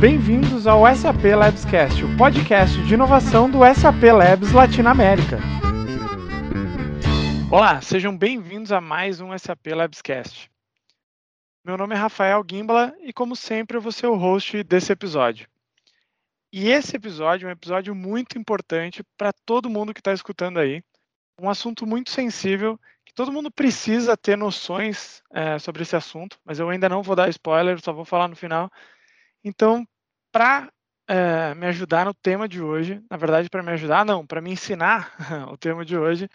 Bem-vindos ao SAP Labscast, o podcast de inovação do SAP Labs Latinoamérica. Olá, sejam bem-vindos a mais um SAP Labscast. Meu nome é Rafael Gimbala e, como sempre, eu vou ser o host desse episódio. E esse episódio é um episódio muito importante para todo mundo que está escutando aí. Um assunto muito sensível que todo mundo precisa ter noções é, sobre esse assunto, mas eu ainda não vou dar spoiler, só vou falar no final. Então, para eh, me ajudar no tema de hoje, na verdade, para me ajudar, não, para me ensinar o tema de hoje,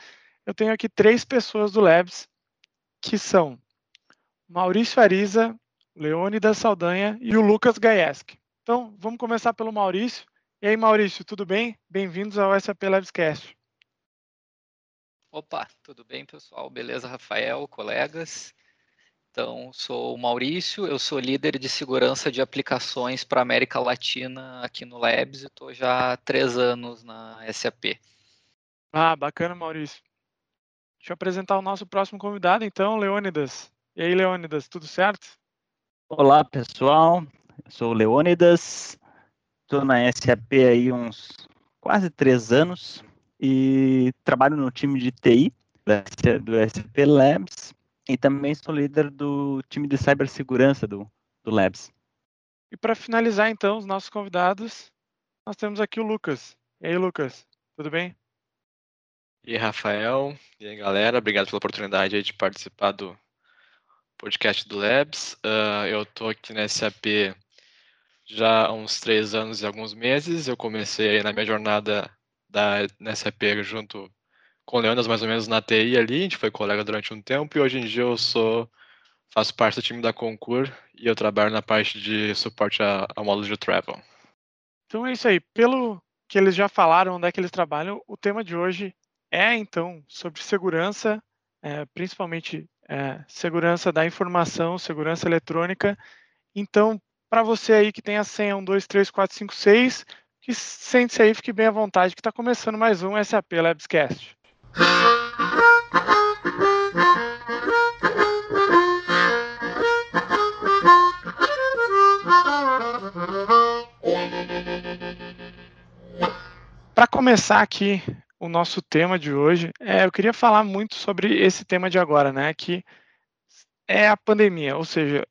eu tenho aqui três pessoas do Labs, que são Maurício Ariza, Leônidas Saldanha e o Lucas Gaieski. Então, vamos começar pelo Maurício. E aí, Maurício, tudo bem? Bem-vindos ao SAP Labscast. Opa, tudo bem, pessoal? Beleza, Rafael, colegas? Então, sou o Maurício, eu sou líder de segurança de aplicações para a América Latina aqui no Labs e estou já há três anos na SAP. Ah, bacana, Maurício. Deixa eu apresentar o nosso próximo convidado, então, Leônidas. E aí, Leônidas, tudo certo? Olá, pessoal. Eu sou o Leônidas, estou na SAP aí uns quase três anos e trabalho no time de TI do SAP Labs e também sou líder do time de cibersegurança do, do Labs. E para finalizar, então, os nossos convidados, nós temos aqui o Lucas. E aí, Lucas, tudo bem? E aí, Rafael, e aí, galera, obrigado pela oportunidade de participar do podcast do Labs. Uh, eu estou aqui na SAP já há uns três anos e alguns meses. Eu comecei na minha jornada da, na SAP junto com o Leandro mais ou menos na TI ali, a gente foi colega durante um tempo e hoje em dia eu sou faço parte do time da Concur e eu trabalho na parte de suporte a, a módulos de travel. Então é isso aí. Pelo que eles já falaram onde é que eles trabalham, o tema de hoje é então sobre segurança, é, principalmente é, segurança da informação, segurança eletrônica. Então, para você aí que tem a senha 1, 2, 3, 4, 5, 6, que sente-se aí, fique bem à vontade, que está começando mais um SAP Labscast. Para começar aqui o nosso tema de hoje, é, eu queria falar muito sobre esse tema de agora, né? Que é a pandemia, ou seja,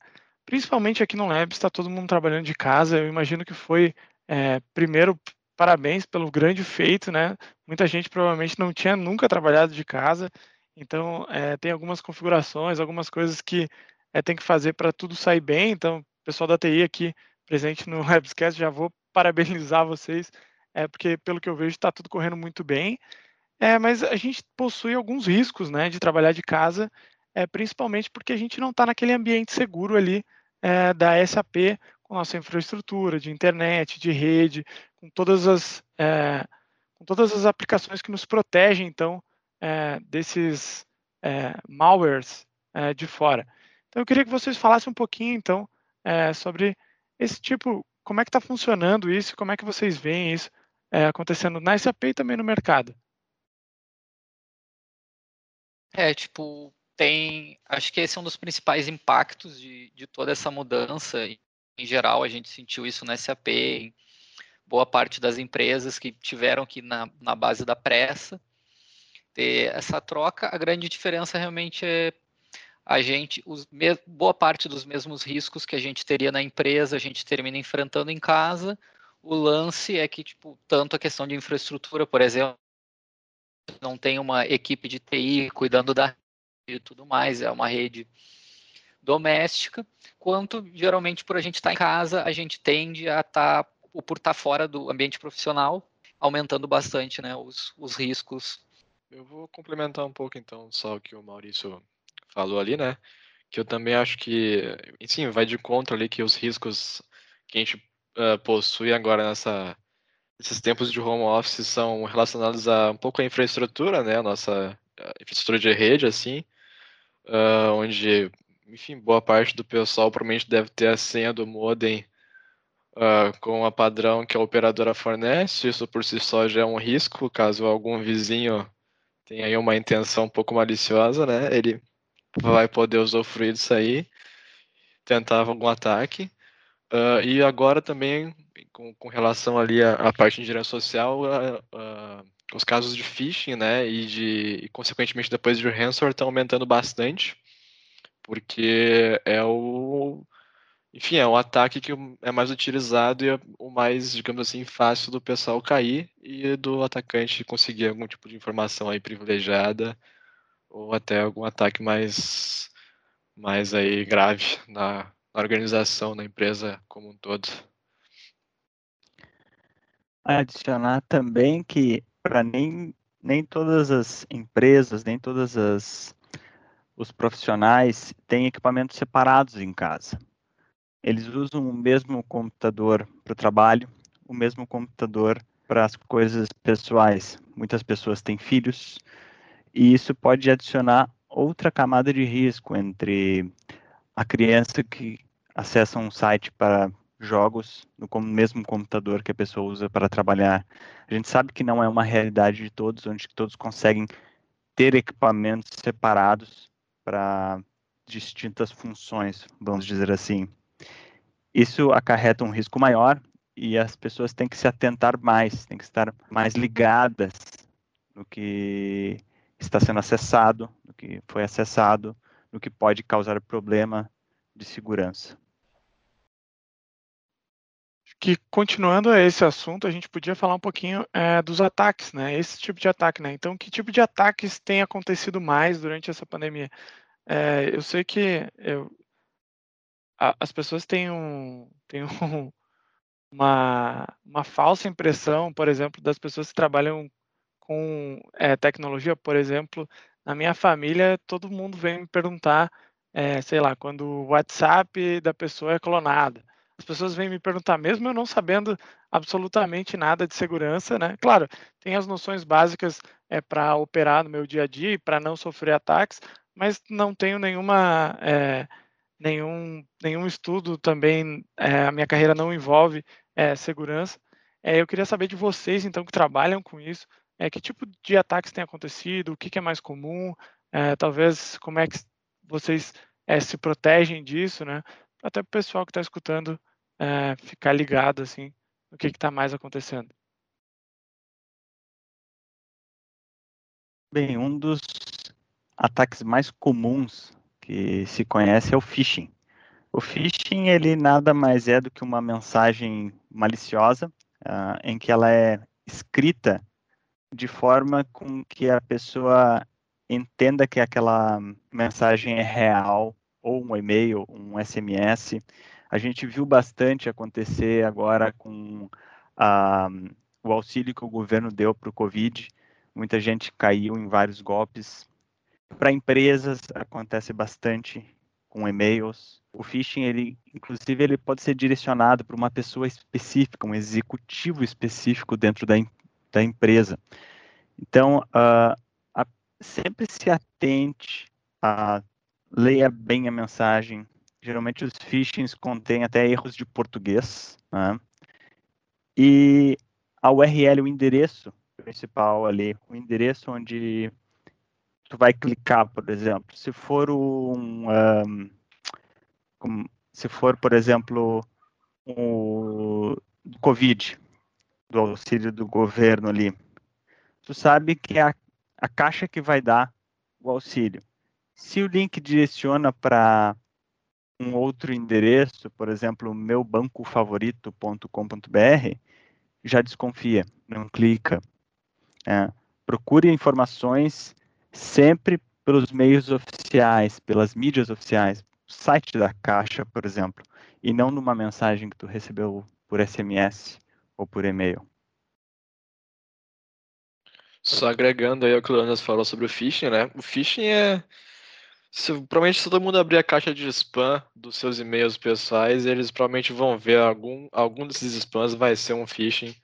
principalmente aqui no Labs está todo mundo trabalhando de casa. Eu imagino que foi é, primeiro parabéns pelo grande feito, né? Muita gente provavelmente não tinha nunca trabalhado de casa, então é, tem algumas configurações, algumas coisas que é, tem que fazer para tudo sair bem. Então, pessoal da TI aqui presente no Webscast, já vou parabenizar vocês, é, porque pelo que eu vejo está tudo correndo muito bem. É, mas a gente possui alguns riscos, né, de trabalhar de casa, é, principalmente porque a gente não está naquele ambiente seguro ali é, da SAP com nossa infraestrutura de internet, de rede, com todas as, é, com todas as aplicações que nos protegem, então, é, desses é, malwares é, de fora. Então, eu queria que vocês falassem um pouquinho, então, é, sobre esse tipo, como é que está funcionando isso, como é que vocês veem isso é, acontecendo na SAP e também no mercado. É, tipo, tem, acho que esse é um dos principais impactos de, de toda essa mudança em geral, a gente sentiu isso na SAP, em boa parte das empresas que tiveram que, na, na base da pressa, ter essa troca. A grande diferença realmente é a gente, os, boa parte dos mesmos riscos que a gente teria na empresa, a gente termina enfrentando em casa. O lance é que, tipo, tanto a questão de infraestrutura, por exemplo, não tem uma equipe de TI cuidando da e tudo mais, é uma rede doméstica, quanto geralmente por a gente estar tá em casa, a gente tende a estar, tá, por estar tá fora do ambiente profissional, aumentando bastante né, os, os riscos. Eu vou complementar um pouco então só o que o Maurício falou ali, né? Que eu também acho que, sim, vai de conta ali que os riscos que a gente uh, possui agora nessa esses tempos de home office são relacionados a um pouco a infraestrutura, né? A nossa infraestrutura de rede, assim, uh, onde enfim, boa parte do pessoal provavelmente deve ter a senha do modem uh, com a padrão que a operadora fornece. Isso por si só já é um risco, caso algum vizinho tenha aí uma intenção um pouco maliciosa, né? Ele vai poder usufruir disso aí, tentar algum ataque. Uh, e agora também, com, com relação ali à, à parte de engenharia social, uh, os casos de phishing, né, e de, e, consequentemente depois de ransomware estão aumentando bastante, porque é o, enfim, é um ataque que é mais utilizado e é o mais, digamos assim, fácil do pessoal cair e do atacante conseguir algum tipo de informação aí privilegiada ou até algum ataque mais, mais aí grave na, na organização, na empresa como um todo. Adicionar também que para nem, nem todas as empresas, nem todas as os profissionais têm equipamentos separados em casa. Eles usam o mesmo computador para o trabalho, o mesmo computador para as coisas pessoais. Muitas pessoas têm filhos e isso pode adicionar outra camada de risco entre a criança que acessa um site para jogos no mesmo computador que a pessoa usa para trabalhar. A gente sabe que não é uma realidade de todos, onde todos conseguem ter equipamentos separados para distintas funções, vamos dizer assim. Isso acarreta um risco maior e as pessoas têm que se atentar mais, têm que estar mais ligadas no que está sendo acessado, no que foi acessado, no que pode causar problema de segurança que continuando esse assunto, a gente podia falar um pouquinho é, dos ataques, né? Esse tipo de ataque, né? Então, que tipo de ataques tem acontecido mais durante essa pandemia? É, eu sei que eu, a, as pessoas têm, um, têm um, uma, uma falsa impressão, por exemplo, das pessoas que trabalham com é, tecnologia, por exemplo, na minha família, todo mundo vem me perguntar, é, sei lá, quando o WhatsApp da pessoa é clonado as pessoas vêm me perguntar, mesmo eu não sabendo absolutamente nada de segurança, né? Claro, tem as noções básicas é, para operar no meu dia a dia e para não sofrer ataques, mas não tenho nenhuma é, nenhum nenhum estudo também. É, a minha carreira não envolve é, segurança. É, eu queria saber de vocês, então, que trabalham com isso, é, que tipo de ataques tem acontecido, o que, que é mais comum, é, talvez como é que vocês é, se protegem disso, né? até para o pessoal que está escutando é, ficar ligado assim no que está mais acontecendo. Bem, um dos ataques mais comuns que se conhece é o phishing. O phishing ele nada mais é do que uma mensagem maliciosa uh, em que ela é escrita de forma com que a pessoa entenda que aquela mensagem é real ou um e-mail, um SMS. A gente viu bastante acontecer agora com a, o auxílio que o governo deu para o Covid. Muita gente caiu em vários golpes. Para empresas acontece bastante com e-mails. O phishing, ele, inclusive, ele pode ser direcionado para uma pessoa específica, um executivo específico dentro da, da empresa. Então, uh, a, sempre se atente a leia bem a mensagem. Geralmente os phishings contêm até erros de português. Né? E a URL, o endereço principal ali, o endereço onde tu vai clicar, por exemplo. Se for um, um se for, por exemplo, o Covid, do auxílio do governo ali, tu sabe que é a, a caixa que vai dar o auxílio se o link direciona para um outro endereço, por exemplo, meubancofavorito.com.br, já desconfia, não clica. É, procure informações sempre pelos meios oficiais, pelas mídias oficiais, site da Caixa, por exemplo, e não numa mensagem que tu recebeu por SMS ou por e-mail. Só agregando aí o que o Leonas falou sobre o phishing, né? O phishing é se, provavelmente se todo mundo abrir a caixa de spam dos seus e-mails pessoais, eles provavelmente vão ver algum, algum desses spams vai ser um phishing.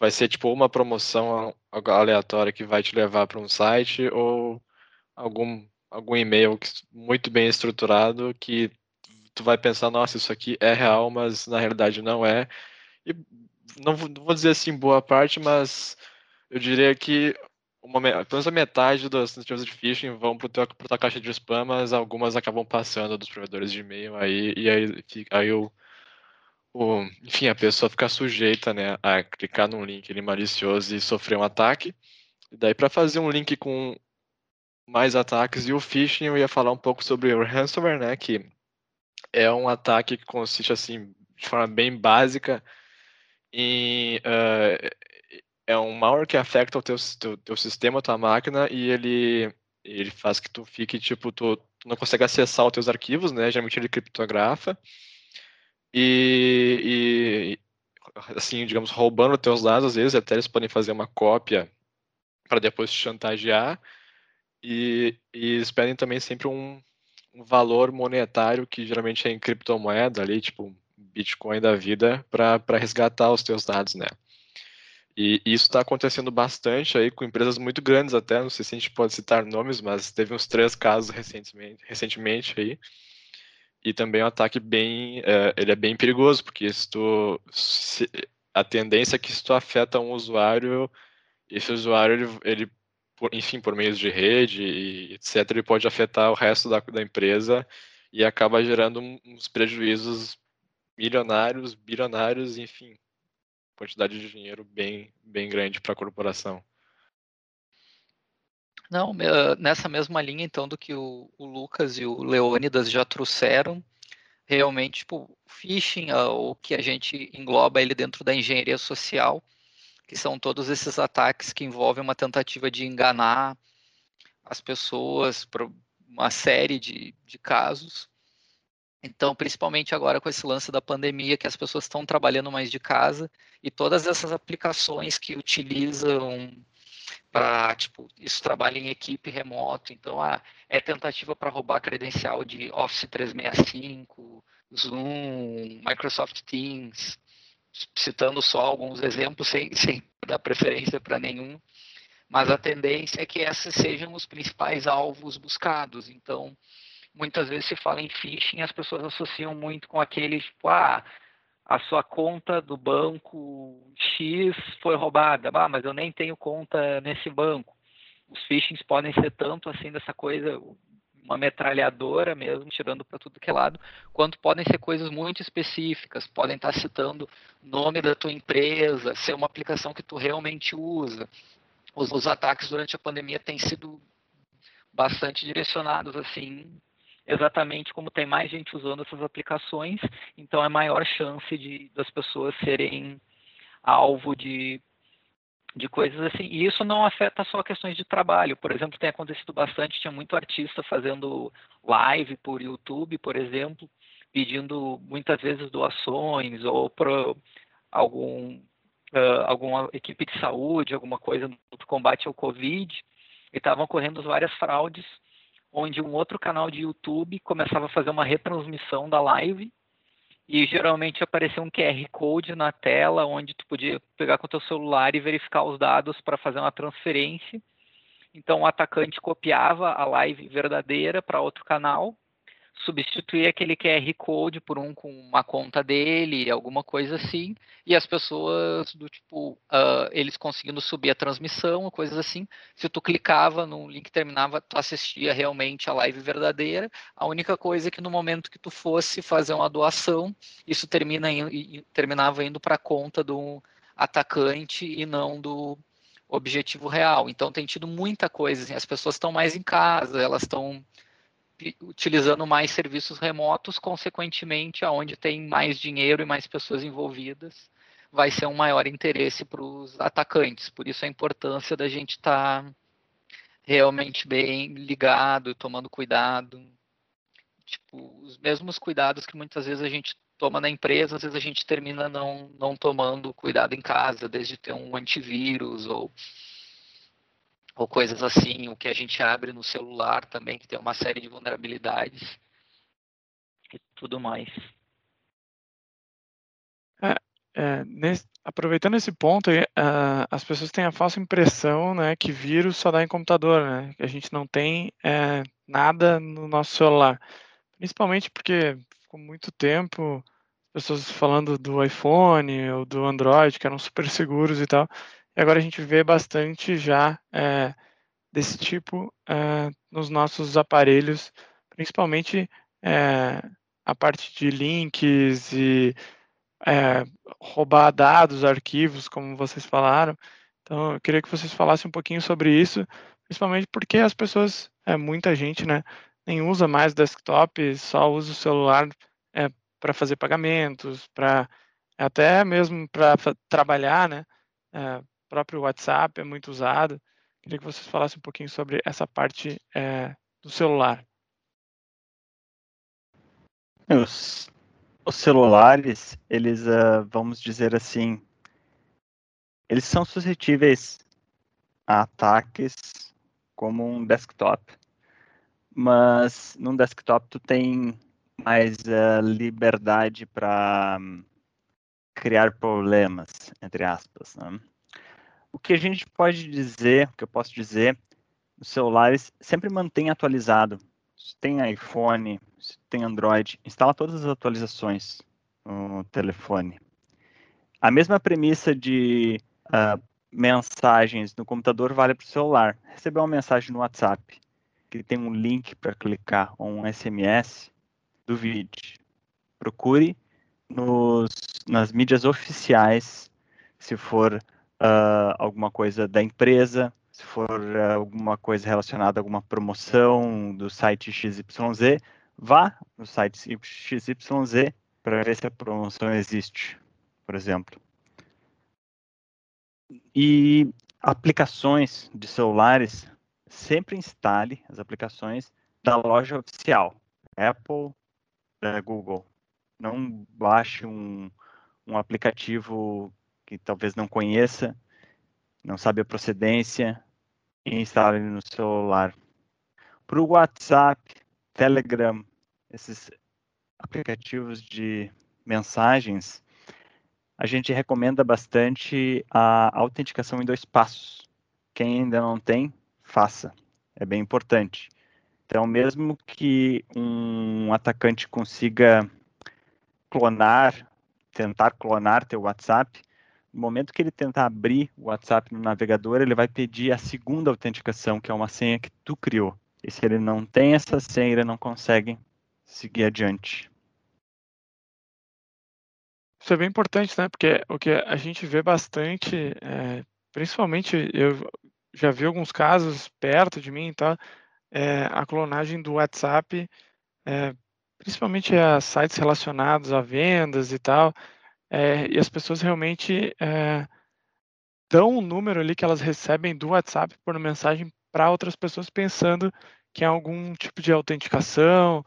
Vai ser tipo uma promoção aleatória que vai te levar para um site ou algum, algum e-mail muito bem estruturado que tu vai pensar, nossa, isso aqui é real, mas na realidade não é. E não, vou dizer assim boa parte, mas eu diria que uma, pelo menos a metade das tentativas de phishing vão para tua, tua caixa de spam, mas algumas acabam passando dos provedores de e-mail aí, e aí, aí o, o, enfim, a pessoa fica sujeita, né, a clicar num link malicioso e sofrer um ataque. E daí, para fazer um link com mais ataques e o phishing, eu ia falar um pouco sobre o ransomware, né, que é um ataque que consiste, assim, de forma bem básica, em, uh, é um malware que afeta o teu, teu, teu sistema, tua máquina, e ele, ele faz que tu fique, tipo, tu, tu não consegue acessar os teus arquivos, né, geralmente ele criptografa, e, e, assim, digamos, roubando teus dados, às vezes até eles podem fazer uma cópia para depois te chantagear, e, e eles pedem também sempre um, um valor monetário que geralmente é em criptomoeda ali, tipo Bitcoin da vida, para resgatar os teus dados, né? E isso está acontecendo bastante aí com empresas muito grandes até, não sei se a gente pode citar nomes, mas teve uns três casos recentemente, recentemente aí, e também é um ataque bem, é, ele é bem perigoso, porque se tu, se, a tendência é que se tu afeta um usuário, esse usuário, ele, ele por, enfim, por meios de rede e etc., ele pode afetar o resto da, da empresa e acaba gerando uns prejuízos milionários, bilionários, enfim, quantidade de dinheiro bem, bem grande para a corporação. Não, nessa mesma linha, então, do que o, o Lucas e o Leônidas já trouxeram, realmente, tipo, phishing, o que a gente engloba ele dentro da engenharia social, que são todos esses ataques que envolvem uma tentativa de enganar as pessoas por uma série de, de casos. Então, principalmente agora com esse lance da pandemia, que as pessoas estão trabalhando mais de casa, e todas essas aplicações que utilizam para tipo isso trabalha em equipe remoto então ah, é tentativa para roubar credencial de Office 365 Zoom Microsoft Teams citando só alguns exemplos sem, sem dar preferência para nenhum. Mas a tendência é que esses sejam os principais alvos buscados. Então muitas vezes se fala em phishing as pessoas associam muito com aqueles tipo ah a sua conta do banco X foi roubada. Ah, mas eu nem tenho conta nesse banco. Os phishings podem ser tanto assim dessa coisa, uma metralhadora mesmo, tirando para tudo que é lado, quanto podem ser coisas muito específicas. Podem estar citando nome da tua empresa, ser uma aplicação que tu realmente usa. Os, os ataques durante a pandemia têm sido bastante direcionados assim exatamente como tem mais gente usando essas aplicações, então é maior chance de das pessoas serem alvo de de coisas assim. E isso não afeta só questões de trabalho. Por exemplo, tem acontecido bastante, tinha muito artista fazendo live por YouTube, por exemplo, pedindo muitas vezes doações ou para algum uh, alguma equipe de saúde, alguma coisa no combate ao Covid, e estavam ocorrendo várias fraudes onde um outro canal de YouTube começava a fazer uma retransmissão da live e geralmente aparecia um QR Code na tela onde tu podia pegar com o teu celular e verificar os dados para fazer uma transferência. Então o atacante copiava a live verdadeira para outro canal substituir aquele QR Code por um com uma conta dele, alguma coisa assim, e as pessoas do tipo, uh, eles conseguindo subir a transmissão, coisas assim. Se tu clicava no link terminava, tu assistia realmente a live verdadeira. A única coisa é que no momento que tu fosse fazer uma doação, isso termina terminava indo para a conta do atacante e não do objetivo real. Então tem tido muita coisa, assim, as pessoas estão mais em casa, elas estão utilizando mais serviços remotos, consequentemente, aonde tem mais dinheiro e mais pessoas envolvidas, vai ser um maior interesse para os atacantes. Por isso a importância da gente estar tá realmente bem ligado, tomando cuidado. Tipo, os mesmos cuidados que muitas vezes a gente toma na empresa, às vezes a gente termina não, não tomando cuidado em casa, desde ter um antivírus ou ou coisas assim, o que a gente abre no celular também, que tem uma série de vulnerabilidades e tudo mais. É, é, nesse, aproveitando esse ponto, as pessoas têm a falsa impressão né, que vírus só dá em computador, né, que a gente não tem é, nada no nosso celular. Principalmente porque ficou muito tempo pessoas falando do iPhone ou do Android, que eram super seguros e tal. E agora a gente vê bastante já é, desse tipo é, nos nossos aparelhos, principalmente é, a parte de links e é, roubar dados, arquivos, como vocês falaram. Então, eu queria que vocês falassem um pouquinho sobre isso, principalmente porque as pessoas, é, muita gente, né, nem usa mais desktop, só usa o celular é, para fazer pagamentos, para até mesmo para trabalhar, né? É, próprio WhatsApp é muito usado. Queria que vocês falassem um pouquinho sobre essa parte é, do celular. Os, os celulares, eles, uh, vamos dizer assim, eles são suscetíveis a ataques como um desktop. Mas num desktop tu tem mais uh, liberdade para um, criar problemas, entre aspas. Né? O que a gente pode dizer, o que eu posso dizer, os celulares sempre mantém atualizado. Se tem iPhone, se tem Android, instala todas as atualizações no telefone. A mesma premissa de uh, mensagens no computador vale para o celular. Receber uma mensagem no WhatsApp que tem um link para clicar ou um SMS, duvide. Procure nos, nas mídias oficiais, se for uh, alguma coisa da empresa, se for uh, alguma coisa relacionada a alguma promoção do site XYZ, vá no site XYZ para ver se a promoção existe, por exemplo. E aplicações de celulares, sempre instale as aplicações da loja oficial, Apple, da Google. Não baixe um, um aplicativo que talvez não conheça, não sabe a procedência, e instale no celular. Para o WhatsApp, Telegram, esses aplicativos de mensagens, a gente recomenda bastante a autenticação em dois passos. Quem ainda não tem, faça. É bem importante. Então, mesmo que um atacante consiga clonar, tentar clonar teu WhatsApp, no momento que ele tentar abrir o WhatsApp no navegador, ele vai pedir a segunda autenticação, que é uma senha que tu criou. E se ele não tem essa senha, ele não consegue seguir adiante. Isso é bem importante, né? Porque o que a gente vê bastante, é, principalmente eu já vi alguns casos perto de mim, tá? É, a clonagem do WhatsApp, é, principalmente a sites relacionados a vendas e tal, é, e as pessoas realmente é, dão um número ali que elas recebem do WhatsApp por mensagem para outras pessoas pensando que é algum tipo de autenticação.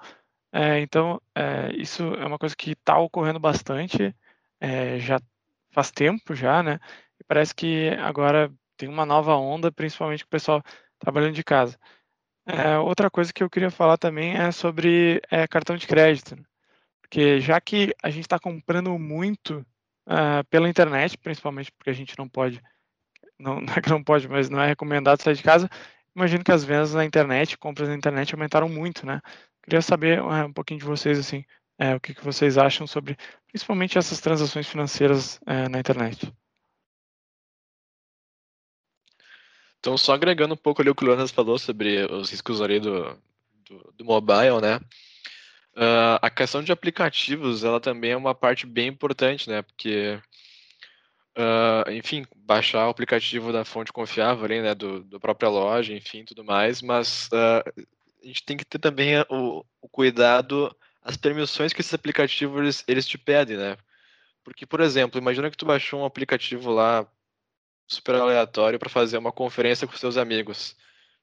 É, então, é, isso é uma coisa que está ocorrendo bastante, é, já faz tempo já, né? E parece que agora tem uma nova onda, principalmente com o pessoal trabalhando de casa. É, outra coisa que eu queria falar também é sobre cartão de crédito. Né? Porque já que a gente está comprando muito uh, pela internet, principalmente porque a gente não pode, não, não é que não pode, mas não é recomendado sair de casa, imagino que as vendas na internet, compras na internet aumentaram muito, né? Queria saber uh, um pouquinho de vocês, assim, uh, o que, que vocês acham sobre, principalmente essas transações financeiras na internet. Então, só agregando um pouco ali o que o Leonas falou sobre os riscos ali do, do, do mobile, né? Uh, a questão de aplicativos, ela também é uma parte bem importante, né? Porque, uh, enfim, baixar o aplicativo da fonte confiável ali, né? Do, do própria loja, enfim, tudo mais, mas uh, a gente tem que ter também o, o, cuidado, as permissões que esses aplicativos eles, eles te pedem, né? Porque, por exemplo, imagina que tu baixou um aplicativo lá super aleatório para fazer uma conferência com seus amigos.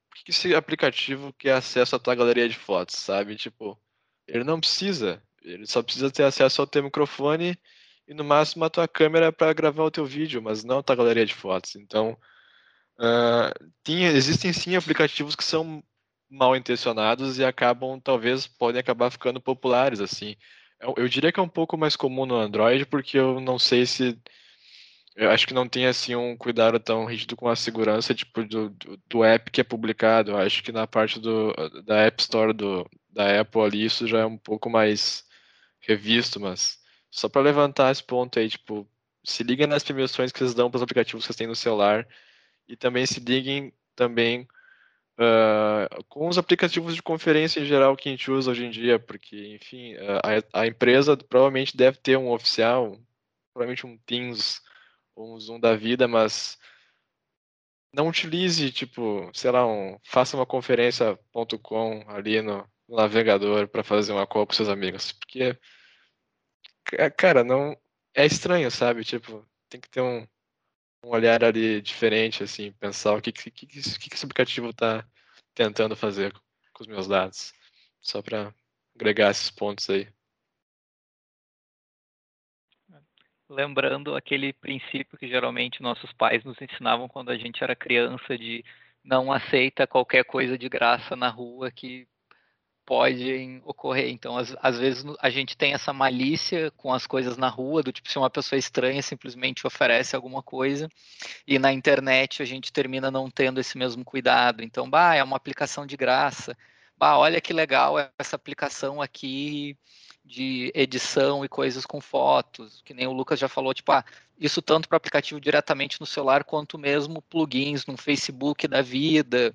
Por que esse aplicativo quer acesso à tua galeria de fotos, sabe? Tipo, ele não precisa. Ele só precisa ter acesso ao teu microfone e no máximo a tua câmera para gravar o teu vídeo, mas não a tua galeria de fotos. Então, uh, tem, existem sim aplicativos que são mal intencionados e acabam, talvez, podem acabar ficando populares assim. Eu, eu diria que é um pouco mais comum no Android, porque eu não sei se eu acho que não tem assim um cuidado tão rígido com a segurança tipo do, do, do, app que é publicado. Eu acho que na parte do, da App Store do, da Apple ali isso já é um pouco mais revisto, mas só para levantar esse ponto aí, tipo, se liguem nas permissões que vocês dão para os aplicativos que vocês têm no celular e também se liguem também uh, com os aplicativos de conferência em geral que a gente usa hoje em dia, porque, enfim, a, a empresa provavelmente deve ter um oficial, provavelmente um Teams ou um Zoom da vida, mas não utilize, tipo, sei lá, um, faça uma conferência.com ali no, navegador para fazer uma call com seus amigos, porque cara, não é estranho, sabe? Tipo, tem que ter um, um olhar ali diferente, assim, pensar o que, que, que, que esse aplicativo está tentando fazer com os meus dados. Só para agregar esses pontos aí. Lembrando aquele princípio que geralmente nossos pais nos ensinavam quando a gente era criança de não aceita qualquer coisa de graça na rua que podem ocorrer. Então, às, às, vezes a gente tem essa malícia com as coisas na rua, do tipo se uma pessoa estranha simplesmente oferece alguma coisa, e na internet a gente termina não tendo esse mesmo cuidado. Então, bah, é uma aplicação de graça. Bah, olha que legal essa aplicação aqui de edição e coisas com fotos, que nem o Lucas já falou, tipo, ah, isso tanto para aplicativo diretamente no celular quanto mesmo plugins no Facebook da vida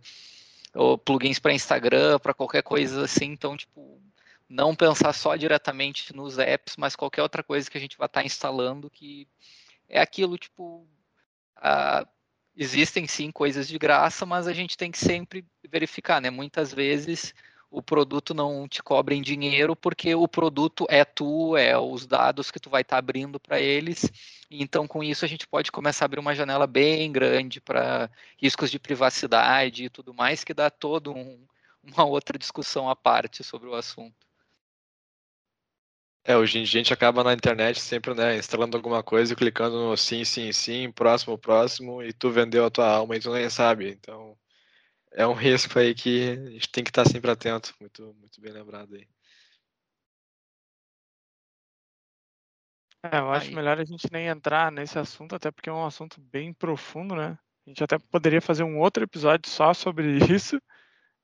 ou plugins para Instagram, para qualquer coisa assim. Então, tipo, não pensar só diretamente nos apps, mas qualquer outra coisa que a gente vai estar tá instalando que é aquilo, tipo, uh, existem sim coisas de graça, mas a gente tem que sempre verificar, né? Muitas vezes o produto não te cobra em dinheiro porque o produto é tu, é os dados que tu vai estar tá abrindo para eles. Então, com isso, a gente pode começar a abrir uma janela bem grande para riscos de privacidade e tudo mais, que dá todo um, uma outra discussão à parte sobre o assunto. É, hoje em dia a gente acaba na internet sempre, né, instalando alguma coisa e clicando no sim, sim, sim, próximo, próximo, e tu vendeu a tua alma e tu nem sabe. Então, é um risco aí que a gente tem que estar sempre atento. Muito, muito bem lembrado aí. É, eu acho aí. melhor a gente nem entrar nesse assunto, até porque é um assunto bem profundo, né? A gente até poderia fazer um outro episódio só sobre isso.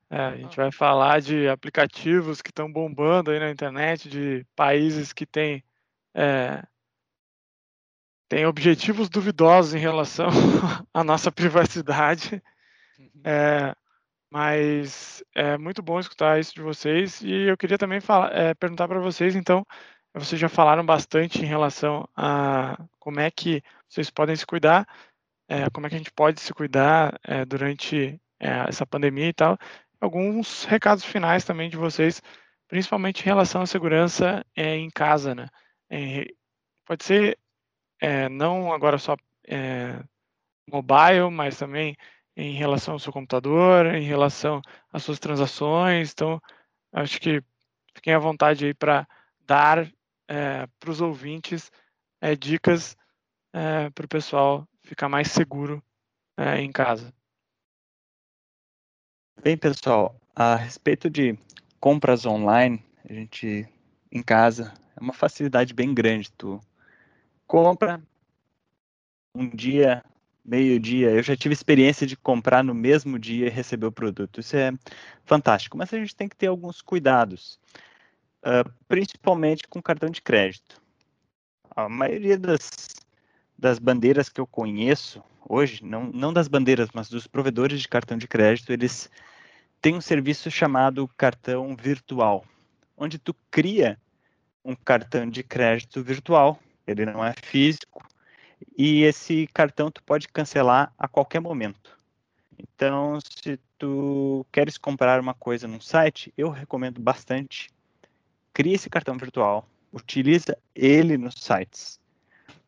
É, a gente vai falar de aplicativos que estão bombando aí na internet, de países que têm, é, têm objetivos duvidosos em relação à nossa privacidade. Uhum. É, mas é muito bom escutar isso de vocês e eu queria também falar, é, perguntar para vocês, então, vocês já falaram bastante em relação a como é que vocês podem se cuidar, é, como é que a gente pode se cuidar é, durante é, essa pandemia e tal. Alguns recados finais também de vocês, principalmente em relação à segurança é, em casa, né? É, pode ser não agora só mobile, mas também em relação ao seu computador, em relação às suas transações. Então, acho que fiquem à vontade aí para dar é, para os ouvintes é, dicas é, para o pessoal ficar mais seguro em casa. Bem, pessoal, a respeito de compras online, a gente em casa é uma facilidade bem grande. Tu compra um dia meio-dia. Eu já tive experiência de comprar no mesmo dia e receber o produto. Isso é fantástico, mas a gente tem que ter alguns cuidados, uh, principalmente com cartão de crédito. A maioria das, das bandeiras que eu conheço hoje, não, não das bandeiras, mas dos provedores de cartão de crédito, eles têm um serviço chamado cartão virtual, onde tu cria um cartão de crédito virtual. Ele não é físico, e esse cartão tu pode cancelar a qualquer momento. Então, se tu queres comprar uma coisa num site, eu recomendo bastante crie esse cartão virtual, utiliza ele nos sites.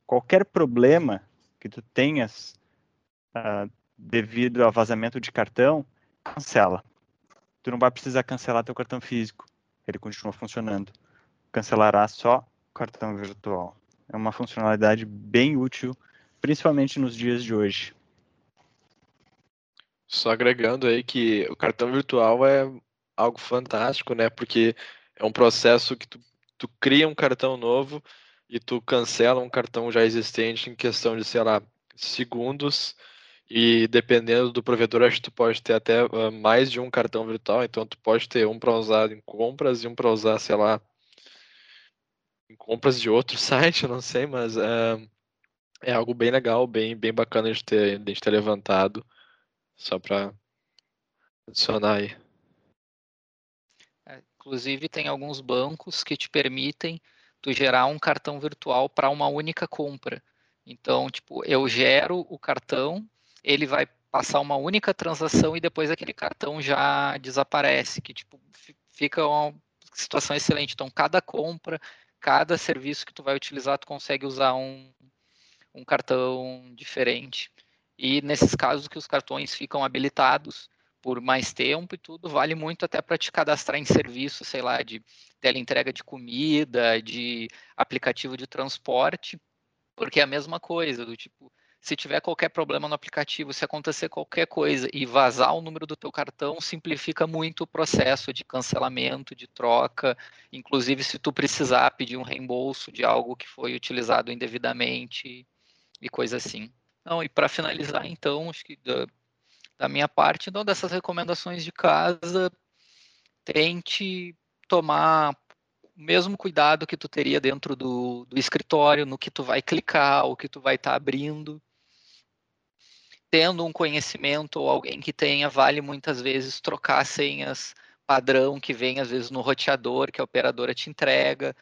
Qualquer problema que tu tenhas uh, devido ao vazamento de cartão, cancela. Tu não vai precisar cancelar teu cartão físico, ele continua funcionando. Cancelará só o cartão virtual. É uma funcionalidade bem útil, principalmente nos dias de hoje. Só agregando aí que o cartão virtual é algo fantástico, né? Porque é um processo que tu, tu cria um cartão novo e tu cancela um cartão já existente em questão de, sei lá, segundos. E dependendo do provedor, acho que tu pode ter até uh, mais de um cartão virtual. Então, tu pode ter um para usar em compras e um para usar, sei lá, em compras de outro site, eu não sei, mas é, é algo bem legal, bem, bem bacana de ter, de ter levantado, só para adicionar aí. É, inclusive, tem alguns bancos que te permitem tu gerar um cartão virtual para uma única compra. Então, tipo, eu gero o cartão, ele vai passar uma única transação e depois aquele cartão já desaparece, que tipo fica uma situação excelente. Então, cada compra, cada serviço que tu vai utilizar, tu consegue usar um, um cartão diferente. E nesses casos que os cartões ficam habilitados por mais tempo e tudo, vale muito até para te cadastrar em serviço, sei lá, de teleentrega de comida, de aplicativo de transporte, porque é a mesma coisa, do tipo, se tiver qualquer problema no aplicativo, se acontecer qualquer coisa e vazar o número do teu cartão, simplifica muito o processo de cancelamento, de troca, inclusive se tu precisar pedir um reembolso de algo que foi utilizado indevidamente e coisa assim. Não, e para finalizar, então, acho que da, da minha parte, então, dessas recomendações de casa, tente tomar o mesmo cuidado que tu teria dentro do, do escritório, no que tu vai clicar, o que tu vai estar tá abrindo tendo um conhecimento ou alguém que tenha, vale muitas vezes trocar senhas padrão que vem às vezes no roteador que a operadora te entrega.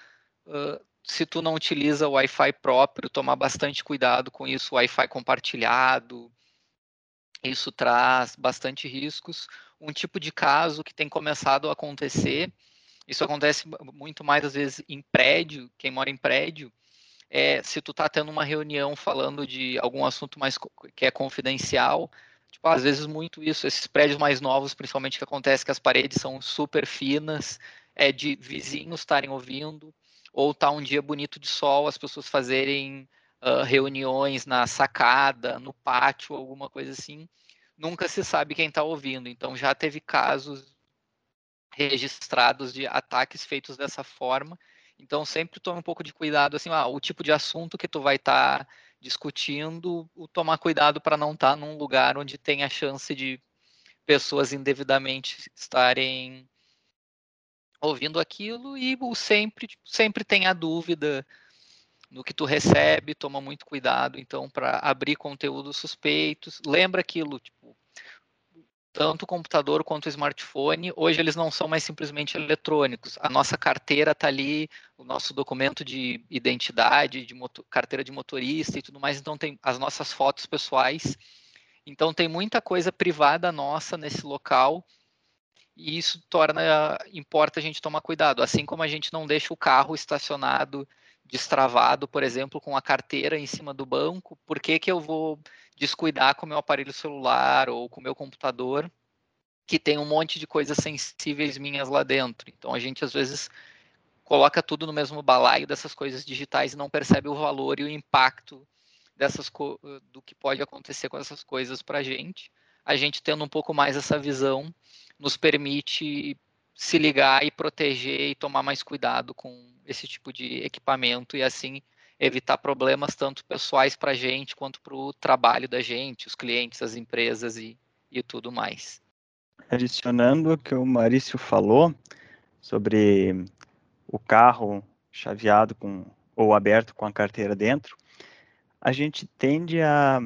Uh, se tu não utiliza o Wi-Fi próprio, tomar bastante cuidado com isso, Wi-Fi compartilhado. Isso traz bastante riscos. Um tipo de caso que tem começado a acontecer, isso acontece muito mais às vezes em prédio, quem mora em prédio, é, se tu tá tendo uma reunião falando de algum assunto mais que é confidencial, tipo, às vezes muito isso, esses prédios mais novos, principalmente que acontece que as paredes são super finas, é de vizinhos estarem ouvindo, ou tá um dia bonito de sol, as pessoas fazerem uh, reuniões na sacada, no pátio, alguma coisa assim, nunca se sabe quem está ouvindo. Então já teve casos registrados de ataques feitos dessa forma então sempre tome um pouco de cuidado, assim, ah, o tipo de assunto que tu vai estar tá discutindo, o tomar cuidado para não estar tá num lugar onde tem a chance de pessoas indevidamente estarem ouvindo aquilo e sempre tipo, sempre tem a dúvida no que tu recebe, toma muito cuidado então para abrir conteúdos suspeitos. Lembra aquilo, tipo, tanto o computador quanto o smartphone, hoje eles não são mais simplesmente eletrônicos. A nossa carteira está ali, o nosso documento de identidade, de motor, carteira de motorista e tudo mais, então tem as nossas fotos pessoais. Então tem muita coisa privada nossa nesse local e isso torna importa a gente tomar cuidado, assim como a gente não deixa o carro estacionado destravado, por exemplo, com a carteira em cima do banco, por que, que eu vou descuidar com o meu aparelho celular ou com o meu computador, que tem um monte de coisas sensíveis minhas lá dentro. Então a gente às vezes coloca tudo no mesmo balaio dessas coisas digitais e não percebe o valor e o impacto dessas do que pode acontecer com essas coisas para a gente. A gente tendo um pouco mais essa visão nos permite se ligar e proteger e tomar mais cuidado com esse tipo de equipamento e assim evitar problemas tanto pessoais para a gente quanto para o trabalho da gente, os clientes, as empresas e, e tudo mais. Adicionando o que o Maurício falou sobre o carro chaveado com ou aberto com a carteira dentro, a gente tende a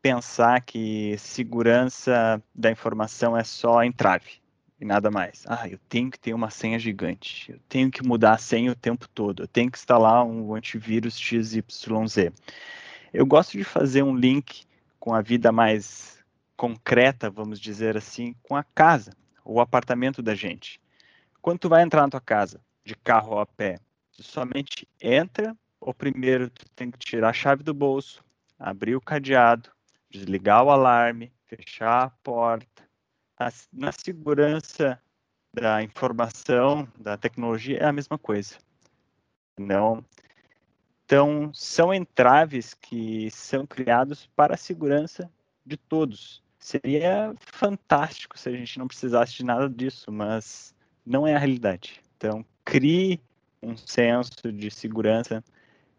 pensar que segurança da informação é só entrave e nada mais. Ah, eu tenho que ter uma senha gigante, eu tenho que mudar a senha o tempo todo, eu tenho que instalar um antivírus XYZ. Eu gosto de fazer um link com a vida mais concreta, vamos dizer assim, com a casa, o apartamento da gente. Quando tu vai entrar na tua casa, de carro ou a pé, tu somente entra, ou primeiro tu tem que tirar a chave do bolso, abrir o cadeado, desligar o alarme, fechar a porta, na segurança da informação, da tecnologia, é a mesma coisa. Não. Então, são entraves que são criados para a segurança de todos. Seria fantástico se a gente não precisasse de nada disso, mas não é a realidade. Então, crie um senso de segurança,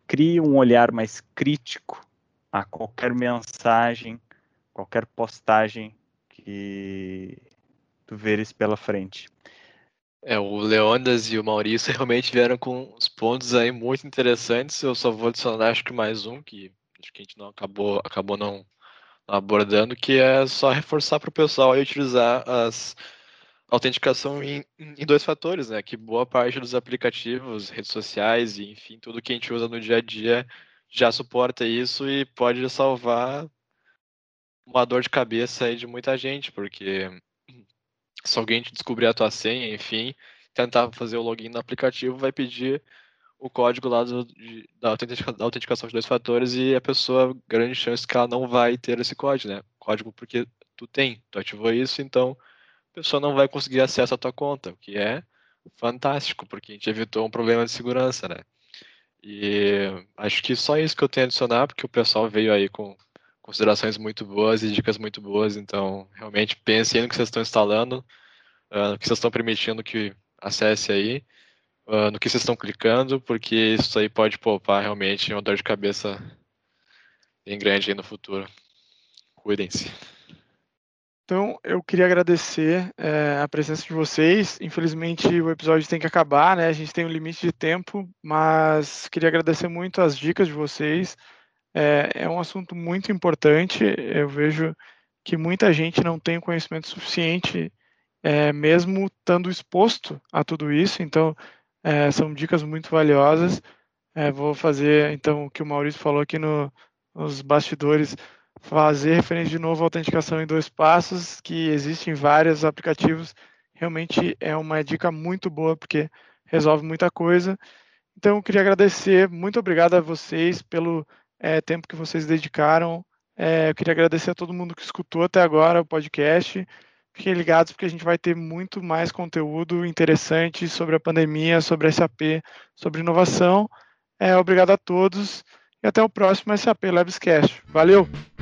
crie um olhar mais crítico a qualquer mensagem, qualquer postagem que tu veres pela frente. É, o Leondas e o Maurício realmente vieram com os pontos aí muito interessantes. Eu só vou adicionar acho que mais um que acho que a gente não acabou acabou não, abordando, que é só reforçar para o pessoal aí utilizar as autenticação em, em, dois fatores, né? Que boa parte dos aplicativos, redes sociais e enfim, tudo que a gente usa no dia a dia já suporta isso e pode salvar uma dor de cabeça aí de muita gente, porque se alguém descobrir a tua senha, enfim, tentar fazer o login no aplicativo, vai pedir o código lá do, de, da, autentica, da, autenticação de dois fatores e a pessoa, grande chance que ela não vai ter esse código, né? Código porque tu tem, tu ativou isso, então a pessoa não vai conseguir acesso à tua conta, o que é fantástico, porque a gente evitou um problema de segurança, né? E acho que só isso que eu tenho a adicionar, porque o pessoal veio aí com considerações muito boas e dicas muito boas, então realmente pensem no que vocês estão instalando, uh, no que vocês estão permitindo que acesse aí, uh, no que vocês estão clicando, porque isso aí pode poupar realmente uma dor de cabeça bem grande aí no futuro. Cuidem-se. Então, eu queria agradecer é, a presença de vocês. Infelizmente, o episódio tem que acabar, né? A gente tem um limite de tempo, mas queria agradecer muito as dicas de vocês. É, é um assunto muito importante. Eu vejo que muita gente não tem conhecimento suficiente, é, mesmo estando exposto a tudo isso. Então, é, são dicas muito valiosas. É, vou fazer, então, o que o Maurício falou aqui no, nos bastidores, fazer referência de novo à autenticação em dois passos, que existem vários aplicativos. Realmente é uma dica muito boa, porque resolve muita coisa. Então, eu queria agradecer, muito obrigado a vocês pelo é, tempo que vocês dedicaram. É, eu queria agradecer a todo mundo que escutou até agora o podcast. Fiquem ligados porque a gente vai ter muito mais conteúdo interessante sobre a pandemia, sobre SAP, sobre inovação. É, obrigado a todos e até o próximo SAP Labscast. Valeu!